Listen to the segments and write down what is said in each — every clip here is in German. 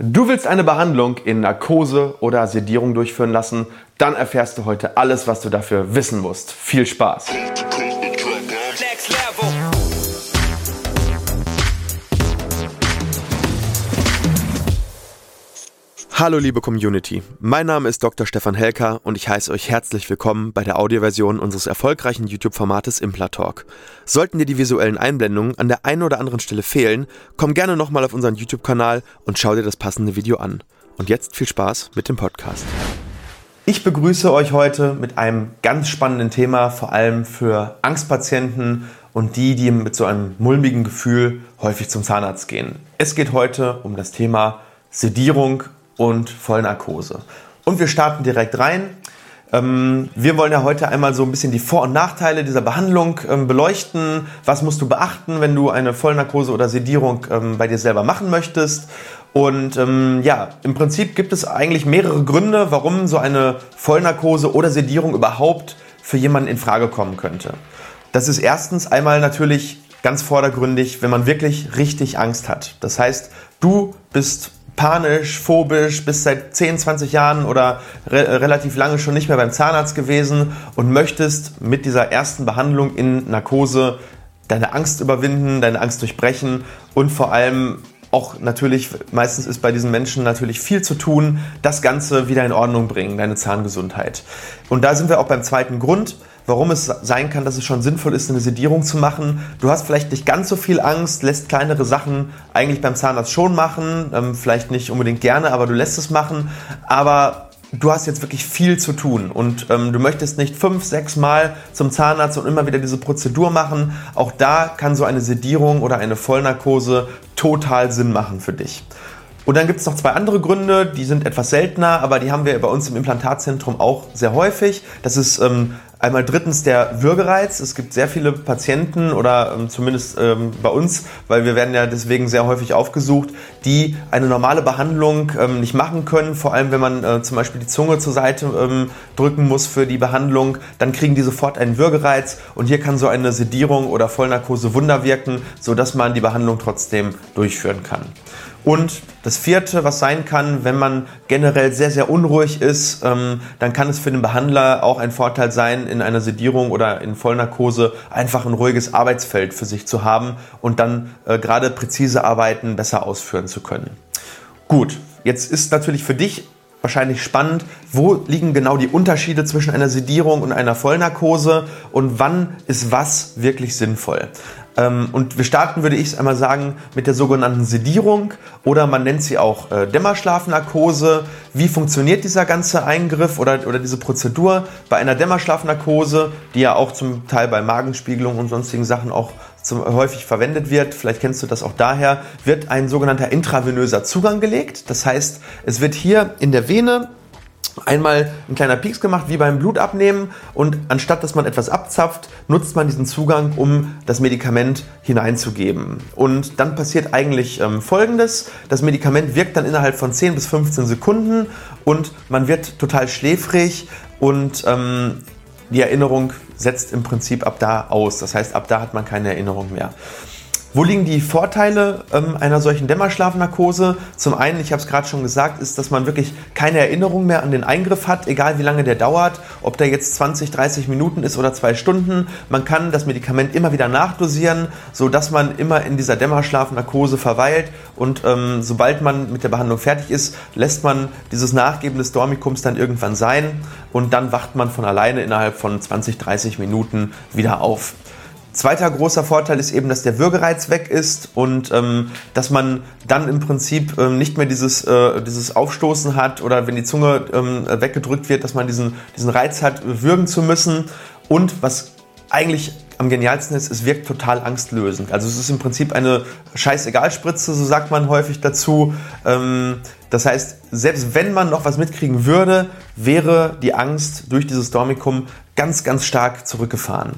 Du willst eine Behandlung in Narkose oder Sedierung durchführen lassen? Dann erfährst du heute alles, was du dafür wissen musst. Viel Spaß! Hallo liebe Community, mein Name ist Dr. Stefan Helker und ich heiße euch herzlich willkommen bei der Audioversion unseres erfolgreichen YouTube-Formates Implatalk. Sollten dir die visuellen Einblendungen an der einen oder anderen Stelle fehlen, komm gerne nochmal auf unseren YouTube-Kanal und schau dir das passende Video an. Und jetzt viel Spaß mit dem Podcast. Ich begrüße euch heute mit einem ganz spannenden Thema, vor allem für Angstpatienten und die, die mit so einem mulmigen Gefühl häufig zum Zahnarzt gehen. Es geht heute um das Thema Sedierung und Vollnarkose. Und wir starten direkt rein. Ähm, wir wollen ja heute einmal so ein bisschen die Vor- und Nachteile dieser Behandlung ähm, beleuchten. Was musst du beachten, wenn du eine Vollnarkose oder Sedierung ähm, bei dir selber machen möchtest? Und ja, im Prinzip gibt es eigentlich mehrere Gründe, warum so eine Vollnarkose oder Sedierung überhaupt für jemanden in Frage kommen könnte. Das ist erstens einmal natürlich ganz vordergründig, wenn man wirklich richtig Angst hat. Das heißt, du bist panisch, phobisch, bist seit 10, 20 Jahren oder re relativ lange schon nicht mehr beim Zahnarzt gewesen und möchtest mit dieser ersten Behandlung in Narkose deine Angst überwinden, deine Angst durchbrechen und vor allem auch natürlich, meistens ist bei diesen Menschen natürlich viel zu tun, das Ganze wieder in Ordnung bringen, deine Zahngesundheit. Und da sind wir auch beim zweiten Grund warum es sein kann, dass es schon sinnvoll ist, eine Sedierung zu machen. Du hast vielleicht nicht ganz so viel Angst, lässt kleinere Sachen eigentlich beim Zahnarzt schon machen, ähm, vielleicht nicht unbedingt gerne, aber du lässt es machen. Aber du hast jetzt wirklich viel zu tun und ähm, du möchtest nicht fünf, sechs Mal zum Zahnarzt und immer wieder diese Prozedur machen. Auch da kann so eine Sedierung oder eine Vollnarkose total Sinn machen für dich. Und dann gibt es noch zwei andere Gründe, die sind etwas seltener, aber die haben wir bei uns im Implantatzentrum auch sehr häufig. Das ist ähm, einmal drittens der Würgereiz. Es gibt sehr viele Patienten oder ähm, zumindest ähm, bei uns, weil wir werden ja deswegen sehr häufig aufgesucht, die eine normale Behandlung ähm, nicht machen können. Vor allem, wenn man äh, zum Beispiel die Zunge zur Seite ähm, drücken muss für die Behandlung, dann kriegen die sofort einen Würgereiz und hier kann so eine Sedierung oder Vollnarkose Wunder wirken, sodass man die Behandlung trotzdem durchführen kann. Und das vierte, was sein kann, wenn man generell sehr, sehr unruhig ist, ähm, dann kann es für den Behandler auch ein Vorteil sein, in einer Sedierung oder in Vollnarkose einfach ein ruhiges Arbeitsfeld für sich zu haben und dann äh, gerade präzise Arbeiten besser ausführen zu können. Gut, jetzt ist natürlich für dich wahrscheinlich spannend, wo liegen genau die Unterschiede zwischen einer Sedierung und einer Vollnarkose und wann ist was wirklich sinnvoll. Ähm, und wir starten, würde ich einmal sagen, mit der sogenannten Sedierung oder man nennt sie auch äh, Dämmerschlafnarkose. Wie funktioniert dieser ganze Eingriff oder, oder diese Prozedur? Bei einer Dämmerschlafnarkose, die ja auch zum Teil bei Magenspiegelung und sonstigen Sachen auch zum, häufig verwendet wird, vielleicht kennst du das auch daher, wird ein sogenannter intravenöser Zugang gelegt. Das heißt, es wird hier in der Vene einmal ein kleiner Pieks gemacht, wie beim Blutabnehmen und anstatt dass man etwas abzapft, nutzt man diesen Zugang, um das Medikament hineinzugeben. Und dann passiert eigentlich ähm, Folgendes, das Medikament wirkt dann innerhalb von 10 bis 15 Sekunden und man wird total schläfrig und ähm, die Erinnerung setzt im Prinzip ab da aus. Das heißt, ab da hat man keine Erinnerung mehr. Wo liegen die Vorteile ähm, einer solchen Dämmerschlafnarkose? Zum einen, ich habe es gerade schon gesagt, ist, dass man wirklich keine Erinnerung mehr an den Eingriff hat, egal wie lange der dauert, ob der jetzt 20, 30 Minuten ist oder zwei Stunden. Man kann das Medikament immer wieder nachdosieren, sodass man immer in dieser Dämmerschlafnarkose verweilt und ähm, sobald man mit der Behandlung fertig ist, lässt man dieses Nachgeben des Dormicums dann irgendwann sein und dann wacht man von alleine innerhalb von 20, 30 Minuten wieder auf. Zweiter großer Vorteil ist eben, dass der Würgereiz weg ist und ähm, dass man dann im Prinzip ähm, nicht mehr dieses, äh, dieses Aufstoßen hat oder wenn die Zunge ähm, weggedrückt wird, dass man diesen, diesen Reiz hat, würgen zu müssen. Und was eigentlich am genialsten ist, es wirkt total angstlösend. Also es ist im Prinzip eine Scheißegal-Spritze, so sagt man häufig dazu. Ähm, das heißt, selbst wenn man noch was mitkriegen würde, wäre die Angst durch dieses Dormicum ganz, ganz stark zurückgefahren.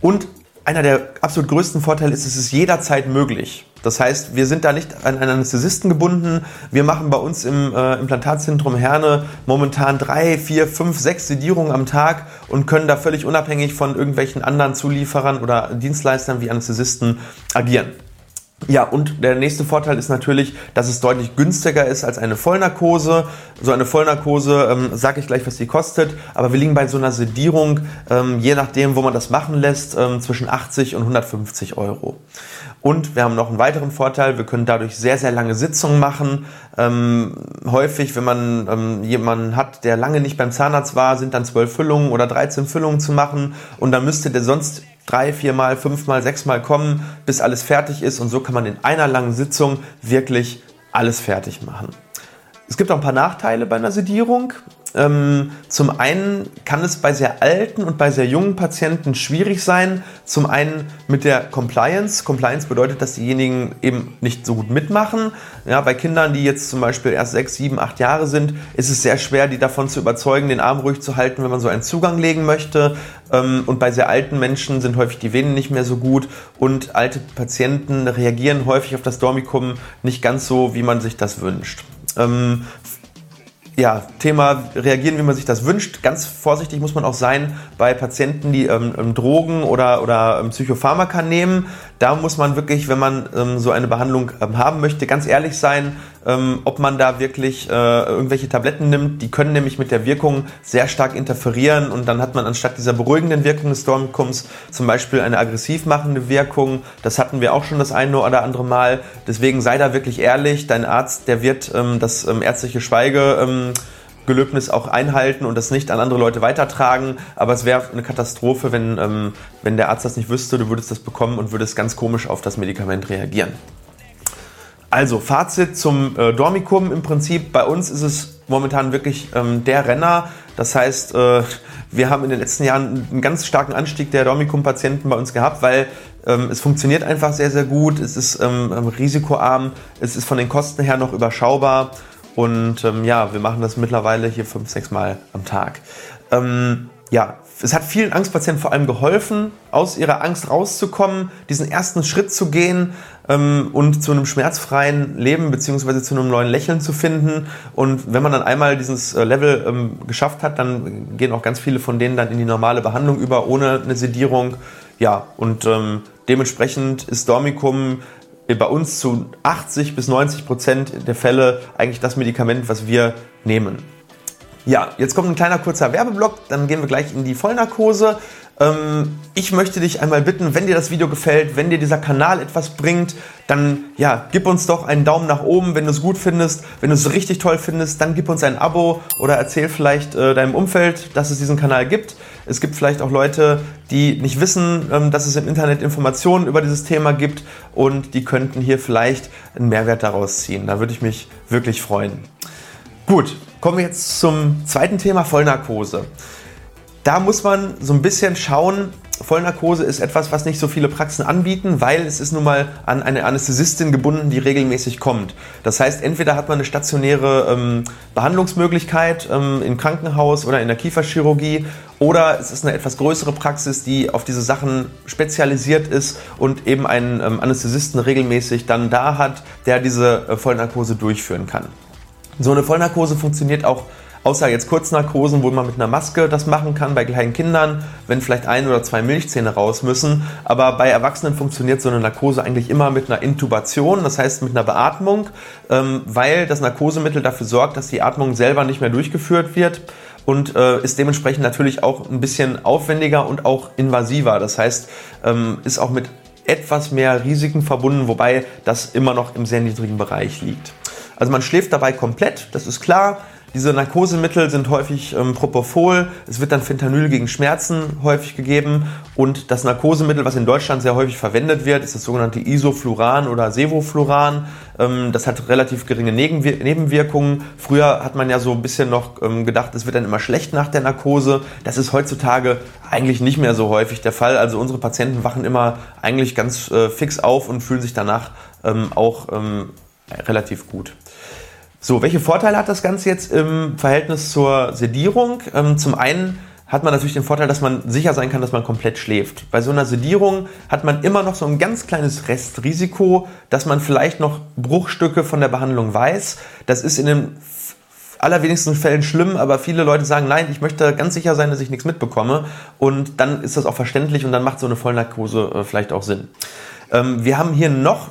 Und einer der absolut größten Vorteile ist, es ist jederzeit möglich. Das heißt, wir sind da nicht an einen Anästhesisten gebunden. Wir machen bei uns im äh, Implantatzentrum Herne momentan drei, vier, fünf, sechs Sedierungen am Tag und können da völlig unabhängig von irgendwelchen anderen Zulieferern oder Dienstleistern wie Anästhesisten agieren. Ja, und der nächste Vorteil ist natürlich, dass es deutlich günstiger ist als eine Vollnarkose. So eine Vollnarkose, ähm, sage ich gleich, was die kostet, aber wir liegen bei so einer Sedierung, ähm, je nachdem, wo man das machen lässt, ähm, zwischen 80 und 150 Euro. Und wir haben noch einen weiteren Vorteil, wir können dadurch sehr, sehr lange Sitzungen machen. Ähm, häufig, wenn man ähm, jemanden hat, der lange nicht beim Zahnarzt war, sind dann 12 Füllungen oder 13 Füllungen zu machen und dann müsste der sonst drei, viermal, fünfmal, sechsmal kommen, bis alles fertig ist und so kann man in einer langen Sitzung wirklich alles fertig machen. Es gibt auch ein paar Nachteile bei einer Sedierung. Ähm, zum einen kann es bei sehr alten und bei sehr jungen Patienten schwierig sein. Zum einen mit der Compliance. Compliance bedeutet, dass diejenigen eben nicht so gut mitmachen. Ja, bei Kindern, die jetzt zum Beispiel erst sechs, sieben, acht Jahre sind, ist es sehr schwer, die davon zu überzeugen, den Arm ruhig zu halten, wenn man so einen Zugang legen möchte. Ähm, und bei sehr alten Menschen sind häufig die Venen nicht mehr so gut und alte Patienten reagieren häufig auf das Dormicum nicht ganz so, wie man sich das wünscht. Ähm, ja, Thema reagieren, wie man sich das wünscht. Ganz vorsichtig muss man auch sein bei Patienten, die ähm, ähm Drogen oder, oder ähm, Psychopharmaka nehmen. Da muss man wirklich, wenn man ähm, so eine Behandlung ähm, haben möchte, ganz ehrlich sein, ähm, ob man da wirklich äh, irgendwelche Tabletten nimmt. Die können nämlich mit der Wirkung sehr stark interferieren und dann hat man anstatt dieser beruhigenden Wirkung des Stormkums zum Beispiel eine aggressiv machende Wirkung. Das hatten wir auch schon das eine oder andere Mal. Deswegen sei da wirklich ehrlich. Dein Arzt, der wird das ärztliche Schweige Gelöbnis auch einhalten und das nicht an andere Leute weitertragen. Aber es wäre eine Katastrophe, wenn, ähm, wenn der Arzt das nicht wüsste, du würdest das bekommen und würdest ganz komisch auf das Medikament reagieren. Also, Fazit zum äh, Dormicum im Prinzip. Bei uns ist es momentan wirklich ähm, der Renner. Das heißt, äh, wir haben in den letzten Jahren einen ganz starken Anstieg der Dormicum-Patienten bei uns gehabt, weil ähm, es funktioniert einfach sehr, sehr gut. Es ist ähm, ähm risikoarm. Es ist von den Kosten her noch überschaubar. Und ähm, ja, wir machen das mittlerweile hier fünf, sechs Mal am Tag. Ähm, ja, es hat vielen Angstpatienten vor allem geholfen, aus ihrer Angst rauszukommen, diesen ersten Schritt zu gehen ähm, und zu einem schmerzfreien Leben bzw. zu einem neuen Lächeln zu finden. Und wenn man dann einmal dieses äh, Level ähm, geschafft hat, dann gehen auch ganz viele von denen dann in die normale Behandlung über, ohne eine Sedierung. Ja, und ähm, dementsprechend ist Dormicum bei uns zu 80 bis 90 Prozent der Fälle eigentlich das Medikament, was wir nehmen. Ja, jetzt kommt ein kleiner kurzer Werbeblock, dann gehen wir gleich in die Vollnarkose. Ähm, ich möchte dich einmal bitten, wenn dir das Video gefällt, wenn dir dieser Kanal etwas bringt, dann ja, gib uns doch einen Daumen nach oben, wenn du es gut findest. Wenn du es richtig toll findest, dann gib uns ein Abo oder erzähl vielleicht äh, deinem Umfeld, dass es diesen Kanal gibt. Es gibt vielleicht auch Leute, die nicht wissen, ähm, dass es im Internet Informationen über dieses Thema gibt und die könnten hier vielleicht einen Mehrwert daraus ziehen. Da würde ich mich wirklich freuen. Gut, kommen wir jetzt zum zweiten Thema Vollnarkose. Da muss man so ein bisschen schauen, Vollnarkose ist etwas, was nicht so viele Praxen anbieten, weil es ist nun mal an eine Anästhesistin gebunden, die regelmäßig kommt. Das heißt, entweder hat man eine stationäre ähm, Behandlungsmöglichkeit ähm, im Krankenhaus oder in der Kieferchirurgie oder es ist eine etwas größere Praxis, die auf diese Sachen spezialisiert ist und eben einen ähm, Anästhesisten regelmäßig dann da hat, der diese äh, Vollnarkose durchführen kann. So eine Vollnarkose funktioniert auch Außer jetzt Kurznarkosen, wo man mit einer Maske das machen kann bei kleinen Kindern, wenn vielleicht ein oder zwei Milchzähne raus müssen. Aber bei Erwachsenen funktioniert so eine Narkose eigentlich immer mit einer Intubation, das heißt mit einer Beatmung, ähm, weil das Narkosemittel dafür sorgt, dass die Atmung selber nicht mehr durchgeführt wird und äh, ist dementsprechend natürlich auch ein bisschen aufwendiger und auch invasiver. Das heißt, ähm, ist auch mit etwas mehr Risiken verbunden, wobei das immer noch im sehr niedrigen Bereich liegt. Also man schläft dabei komplett, das ist klar. Diese Narkosemittel sind häufig ähm, Propofol. Es wird dann Fentanyl gegen Schmerzen häufig gegeben. Und das Narkosemittel, was in Deutschland sehr häufig verwendet wird, ist das sogenannte Isofluran oder Sevofluran. Ähm, das hat relativ geringe Nebenwir Nebenwirkungen. Früher hat man ja so ein bisschen noch ähm, gedacht, es wird dann immer schlecht nach der Narkose. Das ist heutzutage eigentlich nicht mehr so häufig der Fall. Also unsere Patienten wachen immer eigentlich ganz äh, fix auf und fühlen sich danach ähm, auch ähm, relativ gut. So, welche Vorteile hat das Ganze jetzt im Verhältnis zur Sedierung? Ähm, zum einen hat man natürlich den Vorteil, dass man sicher sein kann, dass man komplett schläft. Bei so einer Sedierung hat man immer noch so ein ganz kleines Restrisiko, dass man vielleicht noch Bruchstücke von der Behandlung weiß. Das ist in den allerwenigsten Fällen schlimm, aber viele Leute sagen, nein, ich möchte ganz sicher sein, dass ich nichts mitbekomme. Und dann ist das auch verständlich und dann macht so eine Vollnarkose äh, vielleicht auch Sinn. Ähm, wir haben hier noch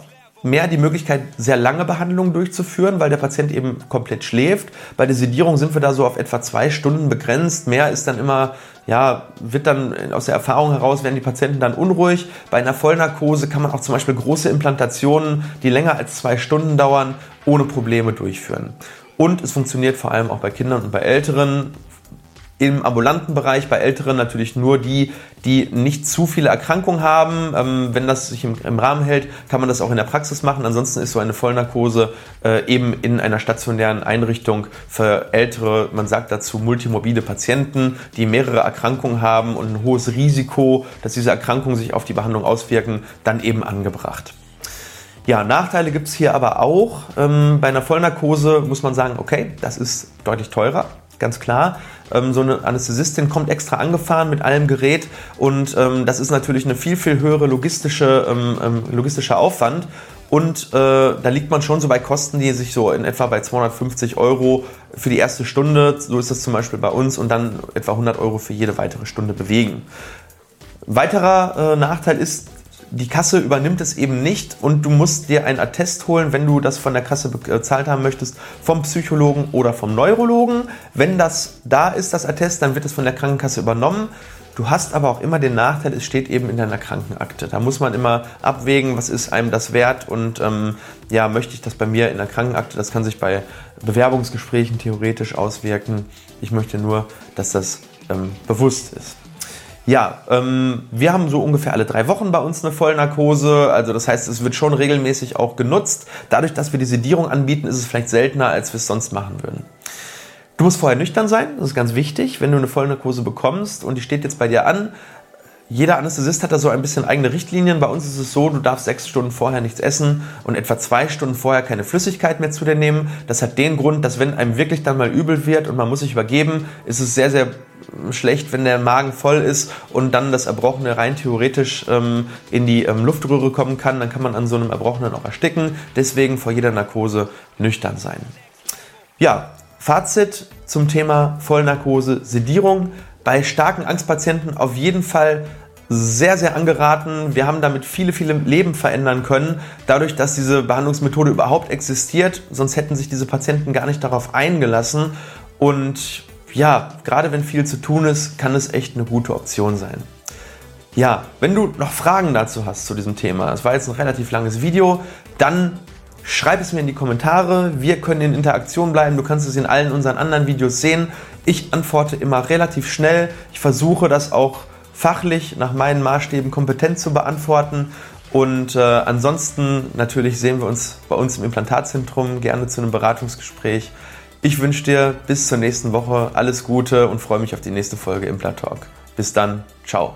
mehr die Möglichkeit, sehr lange Behandlungen durchzuführen, weil der Patient eben komplett schläft. Bei der Sedierung sind wir da so auf etwa zwei Stunden begrenzt. Mehr ist dann immer, ja, wird dann aus der Erfahrung heraus, werden die Patienten dann unruhig. Bei einer Vollnarkose kann man auch zum Beispiel große Implantationen, die länger als zwei Stunden dauern, ohne Probleme durchführen. Und es funktioniert vor allem auch bei Kindern und bei Älteren. Im ambulanten Bereich bei Älteren natürlich nur die, die nicht zu viele Erkrankungen haben. Ähm, wenn das sich im, im, Rahmen hält, kann man das auch in der Praxis machen. Ansonsten ist so eine Vollnarkose äh, eben in einer stationären Einrichtung für ältere, man sagt dazu multimorbide Patienten, die mehrere Erkrankungen haben und ein hohes Risiko, dass diese Erkrankungen sich auf die Behandlung auswirken, dann eben angebracht. Ja, Nachteile gibt es hier aber auch. Ähm, bei einer Vollnarkose muss man sagen, okay, das ist deutlich teurer ganz klar. Ähm, so eine Anästhesistin kommt extra angefahren mit allem Gerät und ähm, das ist natürlich eine viel, viel höhere logistische, ähm, ähm logistischer Aufwand. Und äh, da liegt man schon so bei Kosten, die sich so in etwa bei 250 Euro für die erste Stunde, so ist das zum Beispiel bei uns, und dann etwa 100 Euro für jede weitere Stunde bewegen. Weiterer äh, Nachteil ist, die Kasse übernimmt es eben nicht und du musst dir ein Attest holen, wenn du das von der Kasse bezahlt haben möchtest, vom Psychologen oder vom Neurologen. Wenn das da ist, das Attest, dann wird es von der Krankenkasse übernommen. Du hast aber auch immer den Nachteil, es steht eben in deiner Krankenakte. Da muss man immer abwägen, was ist einem das wert und ähm, ja, möchte ich das bei mir in der Krankenakte? Das kann sich bei Bewerbungsgesprächen theoretisch auswirken. Ich möchte nur, dass das ähm, bewusst ist. Ja, ähm, wir haben so ungefähr alle drei Wochen bei uns eine Vollnarkose. Also das heißt, es wird schon regelmäßig auch genutzt. Dadurch, dass wir die Sedierung anbieten, ist es vielleicht seltener, als wir es sonst machen würden. Du musst vorher nüchtern sein, das ist ganz wichtig, wenn du eine Vollnarkose bekommst und die steht jetzt bei dir an. Jeder Anästhesist hat da so ein bisschen eigene Richtlinien. Bei uns ist es so, du darfst sechs Stunden vorher nichts essen und etwa zwei Stunden vorher keine Flüssigkeit mehr zu dir nehmen. Das hat den Grund, dass wenn einem wirklich dann mal übel wird und man muss sich übergeben, ist es sehr, sehr schlecht, wenn der Magen voll ist und dann das Erbrochene rein theoretisch ähm, in die ähm, Luftröhre kommen kann, dann kann man an so einem Erbrochenen auch ersticken. Deswegen vor jeder Narkose nüchtern sein. Ja, Fazit zum Thema Vollnarkose, Sedierung. Bei starken Angstpatienten auf jeden Fall sehr, sehr angeraten. Wir haben damit viele, viele Leben verändern können, dadurch, dass diese Behandlungsmethode überhaupt existiert. Sonst hätten sich diese Patienten gar nicht darauf eingelassen. Und ja, gerade wenn viel zu tun ist, kann es echt eine gute Option sein. Ja, wenn du noch Fragen dazu hast zu diesem Thema, das war jetzt ein relativ langes Video, dann schreib es mir in die Kommentare. Wir können in Interaktion bleiben. Du kannst es in allen unseren anderen Videos sehen. Ich antworte immer relativ schnell. Ich versuche das auch fachlich nach meinen Maßstäben kompetent zu beantworten. Und äh, ansonsten natürlich sehen wir uns bei uns im Implantatzentrum gerne zu einem Beratungsgespräch. Ich wünsche dir bis zur nächsten Woche alles Gute und freue mich auf die nächste Folge Implant Talk. Bis dann, ciao.